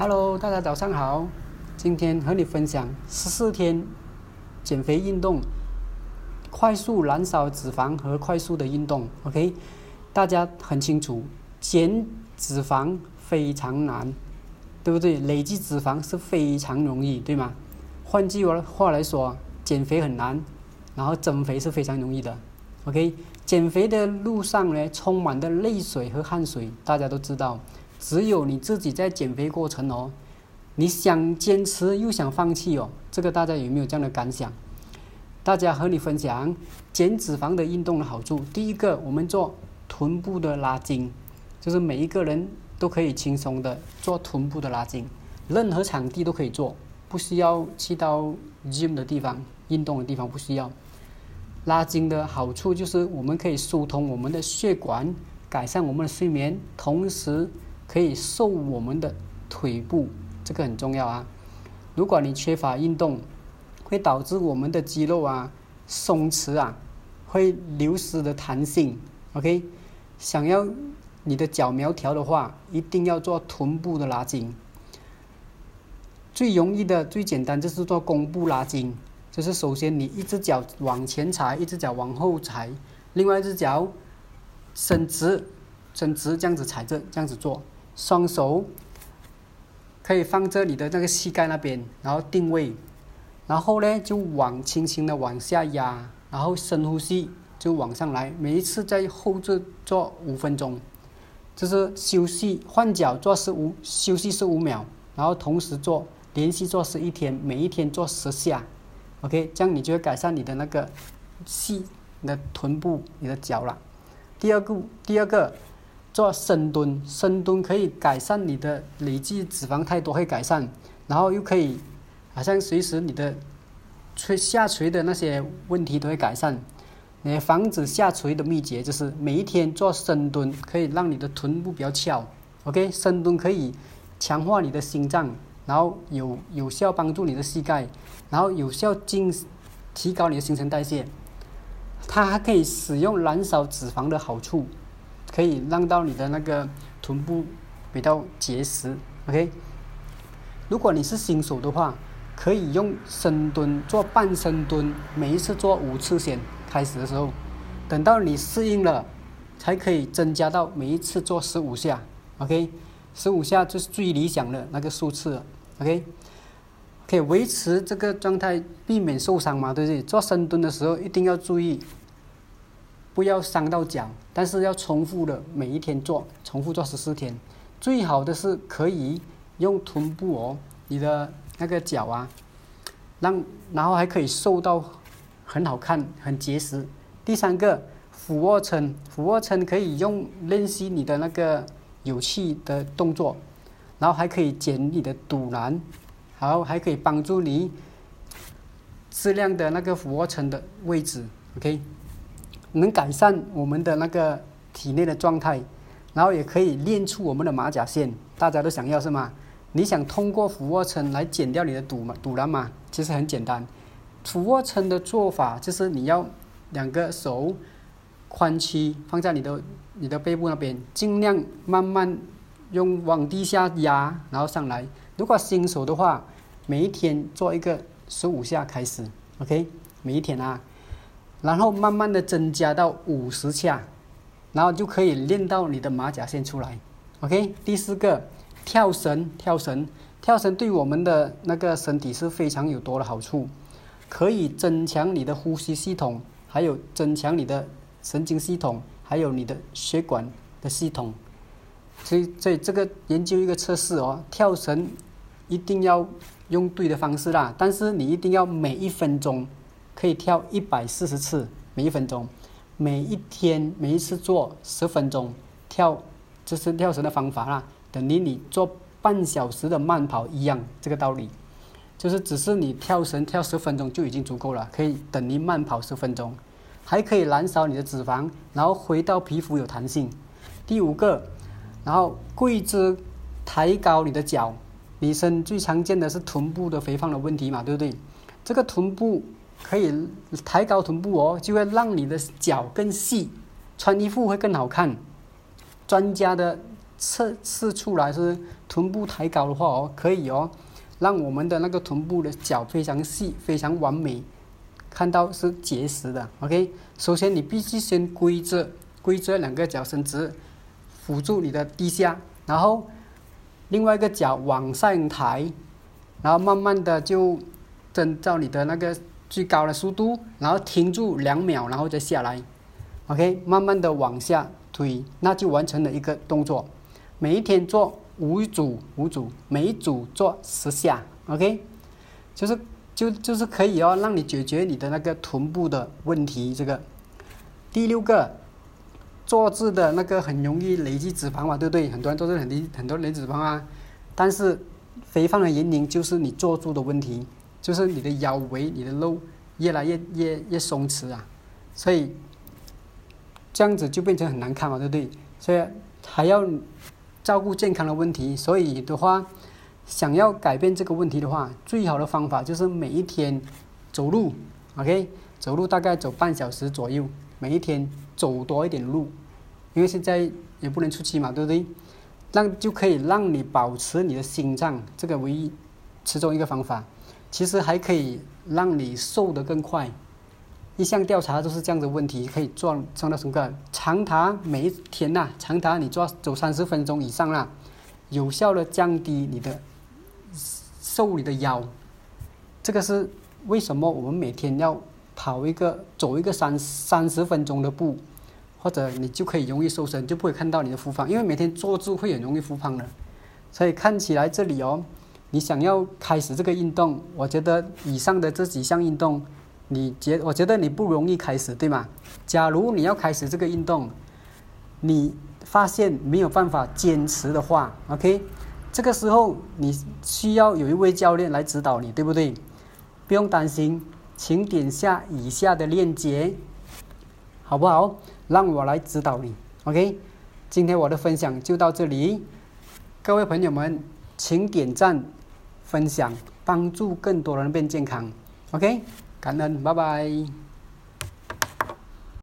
Hello，大家早上好。今天和你分享十四天减肥运动，快速燃烧脂肪和快速的运动。OK，大家很清楚，减脂肪非常难，对不对？累积脂肪是非常容易，对吗？换句话来说，减肥很难，然后增肥是非常容易的。OK，减肥的路上呢，充满的泪水和汗水，大家都知道。只有你自己在减肥过程哦，你想坚持又想放弃哦，这个大家有没有这样的感想？大家和你分享减脂肪的运动的好处。第一个，我们做臀部的拉筋，就是每一个人都可以轻松的做臀部的拉筋，任何场地都可以做，不需要去到 gym 的地方运动的地方不需要。拉筋的好处就是我们可以疏通我们的血管，改善我们的睡眠，同时。可以瘦我们的腿部，这个很重要啊。如果你缺乏运动，会导致我们的肌肉啊松弛啊，会流失的弹性。OK，想要你的脚苗条的话，一定要做臀部的拉筋。最容易的、最简单就是做弓步拉筋，就是首先你一只脚往前踩，一只脚往后踩，另外一只脚伸直，伸直这样子踩着，这样子做。双手可以放在你的那个膝盖那边，然后定位，然后呢就往轻轻的往下压，然后深呼吸就往上来。每一次在后置做五分钟，就是休息换脚做十五休息十五秒，然后同时做连续做十一天，每一天做十下，OK，这样你就会改善你的那个细你的臀部、你的脚了。第二个，第二个。做深蹲，深蹲可以改善你的累积脂肪太多会改善，然后又可以，好像随时你的垂下垂的那些问题都会改善。你防止下垂的秘诀就是每一天做深蹲，可以让你的臀部比较翘。OK，深蹲可以强化你的心脏，然后有有效帮助你的膝盖，然后有效进提高你的新陈代谢。它还可以使用燃烧脂肪的好处。可以让到你的那个臀部比较结实，OK。如果你是新手的话，可以用深蹲做半深蹲，每一次做五次先。开始的时候，等到你适应了，才可以增加到每一次做十五下，OK。十五下就是最理想的那个数次，OK。可以维持这个状态，避免受伤嘛，对不对？做深蹲的时候一定要注意。不要伤到脚，但是要重复的每一天做，重复做十四天。最好的是可以用臀部哦，你的那个脚啊，让然后还可以瘦到很好看、很结实。第三个俯卧撑，俯卧撑可以用练习你的那个有气的动作，然后还可以减你的肚腩，好还可以帮助你质量的那个俯卧撑的位置，OK。能改善我们的那个体内的状态，然后也可以练出我们的马甲线，大家都想要是吗？你想通过俯卧撑来减掉你的肚嘛肚腩嘛？其实很简单，俯卧撑的做法就是你要两个手髋屈放在你的你的背部那边，尽量慢慢用往地下压，然后上来。如果新手的话，每一天做一个十五下开始，OK，每一天啊。然后慢慢的增加到五十下，然后就可以练到你的马甲线出来。OK，第四个跳绳，跳绳，跳绳对我们的那个身体是非常有多的好处，可以增强你的呼吸系统，还有增强你的神经系统，还有你的血管的系统。所以，所以这个研究一个测试哦，跳绳一定要用对的方式啦，但是你一定要每一分钟。可以跳一百四十次，每一分钟，每一天每一次做十分钟，跳，这是跳绳的方法啦，等于你做半小时的慢跑一样，这个道理，就是只是你跳绳跳十分钟就已经足够了，可以等于慢跑十分钟，还可以燃烧你的脂肪，然后回到皮肤有弹性。第五个，然后跪姿抬高你的脚，女生最常见的是臀部的肥胖的问题嘛，对不对？这个臀部。可以抬高臀部哦，就会让你的脚更细，穿衣服会更好看。专家的测试出来是臀部抬高的话哦，可以哦，让我们的那个臀部的脚非常细，非常完美，看到是结实的。OK，首先你必须先跪着，跪着两个脚伸直，辅助你的低下，然后另外一个脚往上抬，然后慢慢的就增照你的那个最高的速度，然后停住两秒，然后再下来。OK，慢慢的往下推，那就完成了一个动作。每一天做五组，五组，每一组做十下，OK，就是就就是可以哦，让你解决你的那个臀部的问题。这个第六个，坐姿的那个很容易累积脂肪嘛，对不对？很多人都是很低，很多累脂肪啊。但是肥胖的原因就是你坐姿的问题，就是你的腰围、你的肉越来越越越松弛啊，所以这样子就变成很难看嘛，对不对？所以还要。照顾健康的问题，所以的话，想要改变这个问题的话，最好的方法就是每一天走路，OK，走路大概走半小时左右，每一天走多一点路，因为现在也不能出去嘛，对不对？让就可以让你保持你的心脏，这个唯一其中一个方法，其实还可以让你瘦得更快。一项调查都是这样的问题，可以做做到什么？长达每一天呐，长达你做走三十分钟以上啦，有效的降低你的瘦你的腰。这个是为什么我们每天要跑一个走一个三三十分钟的步，或者你就可以容易瘦身，就不会看到你的复胖，因为每天坐住会很容易复胖的。所以看起来这里哦，你想要开始这个运动，我觉得以上的这几项运动。你觉我觉得你不容易开始，对吗？假如你要开始这个运动，你发现没有办法坚持的话，OK，这个时候你需要有一位教练来指导你，对不对？不用担心，请点下以下的链接，好不好？让我来指导你，OK。今天我的分享就到这里，各位朋友们，请点赞、分享，帮助更多人变健康，OK。感恩，拜拜。